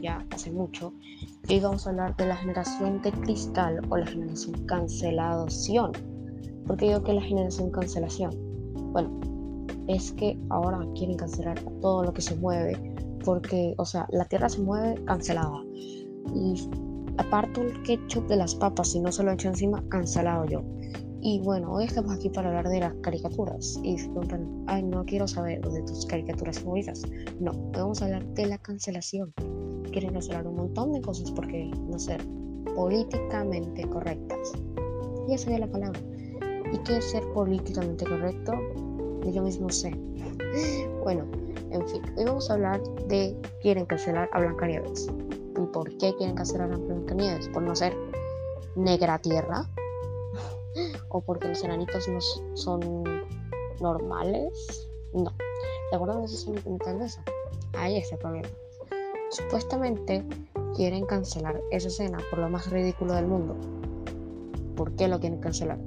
ya hace mucho, que íbamos a hablar de la generación de cristal o la generación cancelación. ¿Por qué digo que la generación cancelación? Bueno, es que ahora quieren cancelar todo lo que se mueve, porque, o sea, la Tierra se mueve cancelada. Y aparto el ketchup de las papas, y no se lo echo encima, cancelado yo. Y bueno, hoy estamos aquí para hablar de las caricaturas. Y ay, no quiero saber de tus caricaturas favoritas. No, vamos a hablar de la cancelación. Quieren cancelar un montón de cosas porque no ser políticamente correctas. Y esa es la palabra. ¿Y qué es ser políticamente correcto? Yo mismo sé. bueno, en fin, hoy vamos a hablar de quieren cancelar a Blancanieves. ¿Y por qué quieren cancelar a Blancanieves? Por no ser negra tierra o porque los enanitos no son normales. No. ¿Te acuerdas de ese sentimental de eso? Ahí está el problema. Supuestamente quieren cancelar esa escena por lo más ridículo del mundo. ¿Por qué lo quieren cancelar?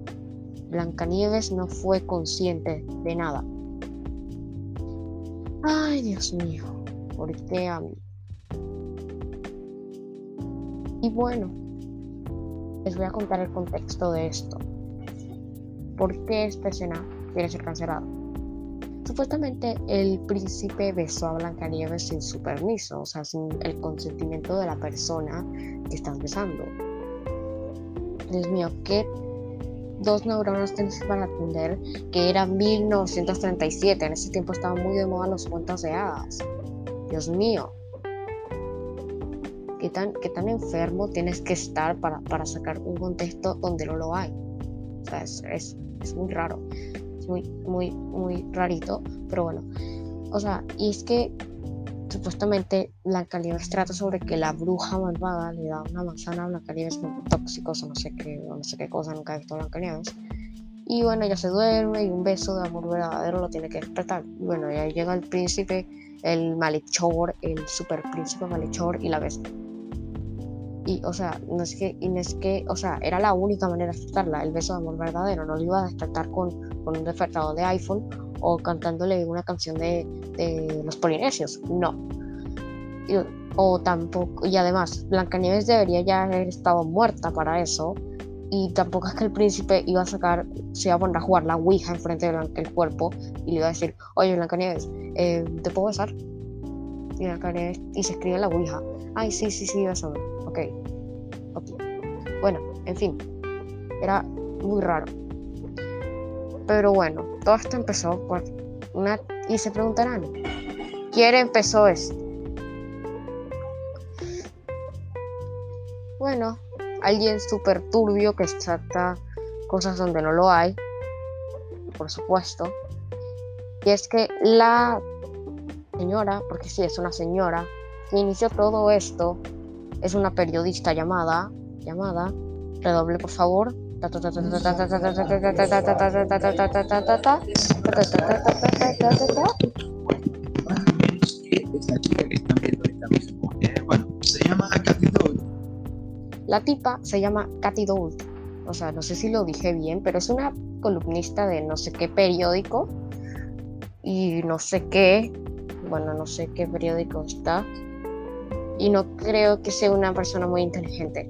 Blancanieves no fue consciente de nada. Ay, Dios mío, ¿por qué a mí? Y bueno, les voy a contar el contexto de esto. ¿Por qué esta escena quiere ser cancelada? Supuestamente el príncipe besó a Blancanieves sin su permiso, o sea, sin el consentimiento de la persona que estás besando. Dios mío, ¿qué dos neuronas tienes para atender? Que era 1937, en ese tiempo estaban muy de moda los cuentos de hadas. Dios mío, ¿qué tan, qué tan enfermo tienes que estar para, para sacar un contexto donde no lo hay? O sea, es es muy raro, es muy, muy, muy rarito, pero bueno. O sea, y es que supuestamente Blancanieves trata sobre que la bruja malvada le da una manzana a Blancanieves con tóxicos o no sé qué, no sé qué cosa, nunca he visto a Blancanieves. Y bueno, ella se duerme y un beso de amor verdadero lo tiene que despertar. Y bueno, y ahí llega el príncipe, el malhechor, el super príncipe malhechor y la besa. Y, o sea, no es que, y no es que, o sea, era la única manera de despertarla, el beso de amor verdadero. No lo iba a despertar con, con un despertador de iPhone o cantándole una canción de, de los polinesios. No. Y, o tampoco, y además, Blancanieves debería ya haber estado muerta para eso. Y tampoco es que el príncipe iba a sacar, se iba a poner a jugar la Ouija enfrente de el cuerpo y le iba a decir, oye Blancanieves, eh, ¿te puedo besar? Y Blancanieves, y se escribe la Ouija. Ay, sí, sí, sí, besame ok. Bueno, en fin, era muy raro. Pero bueno, todo esto empezó por una... Y se preguntarán, ¿quién empezó esto? Bueno, alguien súper turbio que trata cosas donde no lo hay, por supuesto. Y es que la señora, porque sí, es una señora, que inició todo esto es una periodista llamada, llamada, redoble por favor. La tipa se llama Katy Doult. O sea, no sé si lo dije bien, pero es una columnista de no sé qué periódico y no sé qué, bueno, no sé qué periódico está, y no creo que sea una persona muy inteligente.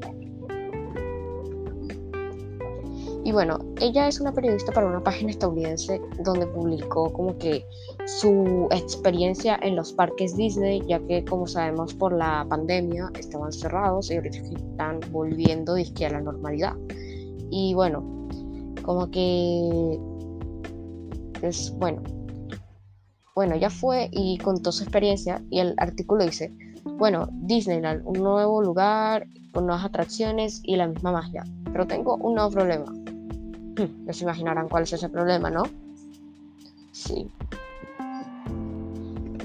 Y bueno, ella es una periodista para una página estadounidense donde publicó como que su experiencia en los parques Disney, ya que como sabemos por la pandemia estaban cerrados y ahorita están volviendo a la normalidad. Y bueno, como que es bueno. Bueno, ella fue y contó su experiencia y el artículo dice, bueno, Disneyland, un nuevo lugar con nuevas atracciones y la misma magia. Pero tengo un nuevo problema. Ya se imaginarán cuál es ese problema, ¿no? Sí.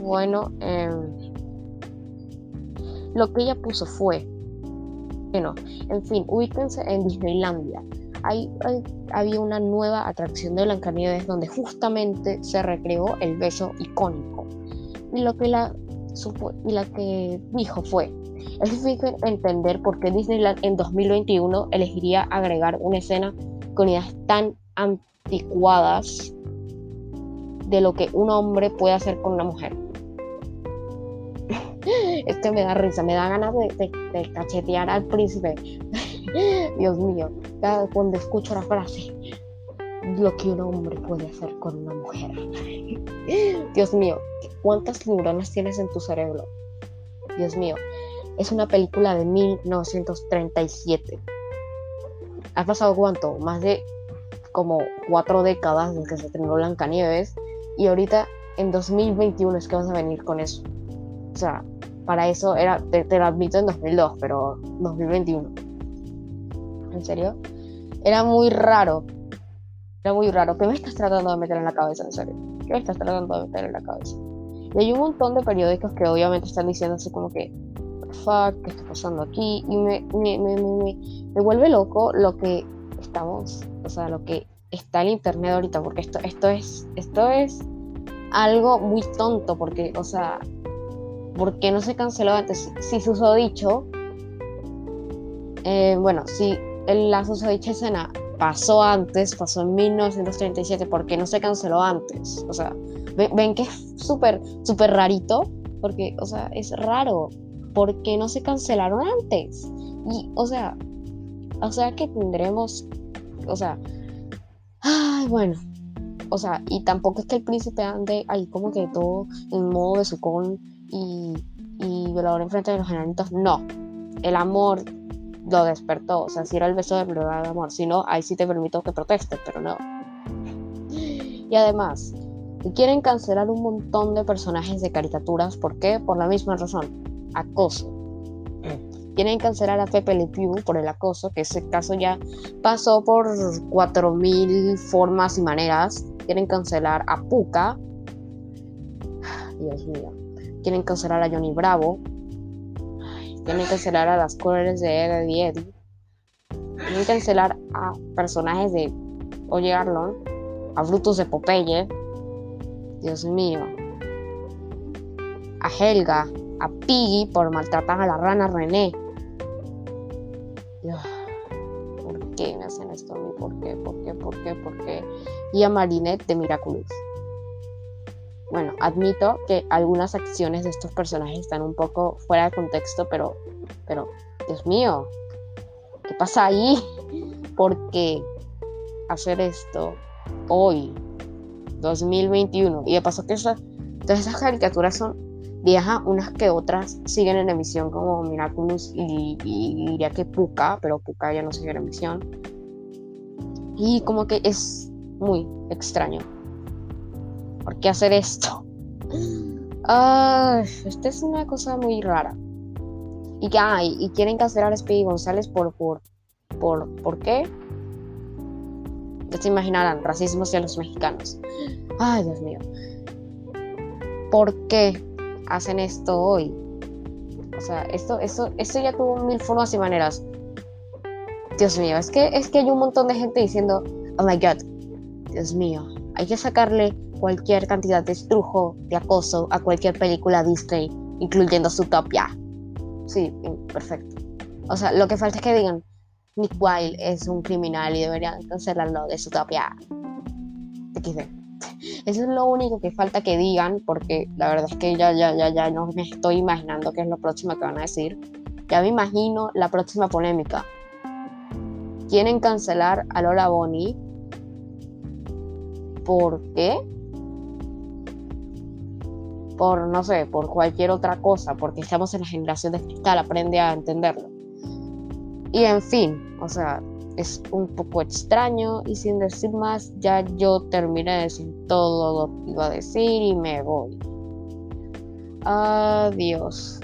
Bueno, em, lo que ella puso fue, bueno, en fin, ubíquense en Disneylandia. Hay, había una nueva atracción de Blancanieves donde justamente se recreó el beso icónico. Y lo que la y la que dijo fue, es difícil entender por qué Disneyland en 2021 elegiría agregar una escena con ideas tan anticuadas de lo que un hombre puede hacer con una mujer. es que me da risa, me da ganas de, cachetear al príncipe. Dios mío, cuando escucho la frase, lo que un hombre puede hacer con una mujer. Dios mío, ¿cuántas neuronas tienes en tu cerebro? Dios mío, es una película de 1937. ¿Ha pasado cuánto? Más de como cuatro décadas desde que se estrenó Blancanieves y ahorita en 2021 es que vas a venir con eso. O sea, para eso era, te, lo admito en 2002, pero 2021. ¿En serio? Era muy raro. Era muy raro. ¿Qué me estás tratando de meter en la cabeza, en serio? ¿Qué me estás tratando de meter en la cabeza? Y hay un montón de periódicos que obviamente están diciendo así como que, fuck, ¿qué está pasando aquí? Y me, me, me, me, vuelve loco lo que estamos, o sea, lo que está en internet ahorita, porque esto, esto es, esto es algo muy tonto, porque, o sea, ¿por qué no se canceló antes? Si, se usó dicho eh, bueno, si la susodicha escena pasó antes, pasó en 1937, ¿por qué no se canceló antes? O sea, ven, que es súper, súper rarito, porque, o sea, es raro. ¿Por qué no se cancelaron antes? Y, o sea, o sea que tendremos, o sea, ay, bueno, o sea, y tampoco es que el príncipe ande ahí como que todo en modo de sucón y, y violador enfrente de los enanitos. No, el amor lo despertó. O sea, si era el beso de verdad de amor. Si no, ahí sí te permito que protestes, pero no. Y además, quieren cancelar un montón de personajes de caricaturas. ¿Por qué? Por la misma razón. Acoso. Quieren cancelar a Pepe Le Pew por el acoso, que ese caso ya pasó por 4.000 formas y maneras quieren cancelar a Puka. Dios mío. Quieren cancelar a Johnny Bravo. Quieren cancelar a las colores de Eddie Eddie. Quieren cancelar a personajes de Oye Arlon. A Brutus de Popeye. Dios mío. A Helga. A Piggy por maltratar a la rana René. ¿Por qué me hacen esto a mí? ¿Por qué? ¿Por qué? ¿Por qué? ¿Por qué? y a Marinette de Miraculous. Bueno, admito que algunas acciones de estos personajes están un poco fuera de contexto, pero, pero, Dios mío, ¿qué pasa ahí? ¿Por qué hacer esto hoy, 2021? Y de paso que todas esas caricaturas son viejas, unas que otras siguen en emisión como Miraculous y, diría que Puka, pero Puka ya no sigue en emisión. Y como que es muy extraño. ¿Por qué hacer esto? Ah, esta es una cosa muy rara. Y que y quieren cancelar a Speedy González por, por, por, ¿por qué? Ya se imaginarán, racismo hacia los mexicanos. Ay, Dios mío. ¿Por qué hacen esto hoy? O sea, esto, esto, esto ya tuvo mil formas y maneras. Dios mío, es que, es que hay un montón de gente diciendo, oh my god, Dios mío, hay que sacarle cualquier cantidad de estrujo, de acoso a cualquier película Disney, incluyendo Zootopia. Sí, perfecto. O sea, lo que falta es que digan, Nick Wilde es un criminal y deberían cancelarlo de Zootopia. XD. Eso es lo único que falta que digan, porque la verdad es que ya, ya, ya, ya no me estoy imaginando qué es lo próximo que van a decir. Ya me imagino la próxima polémica. Quieren cancelar a Lola Bonnie ¿Por qué? Por, no sé, por cualquier otra cosa, porque estamos en la generación de cristal, aprende a entenderlo. Y en fin, o sea, es un poco extraño y sin decir más, ya yo terminé de decir todo lo que iba a decir y me voy. Adiós.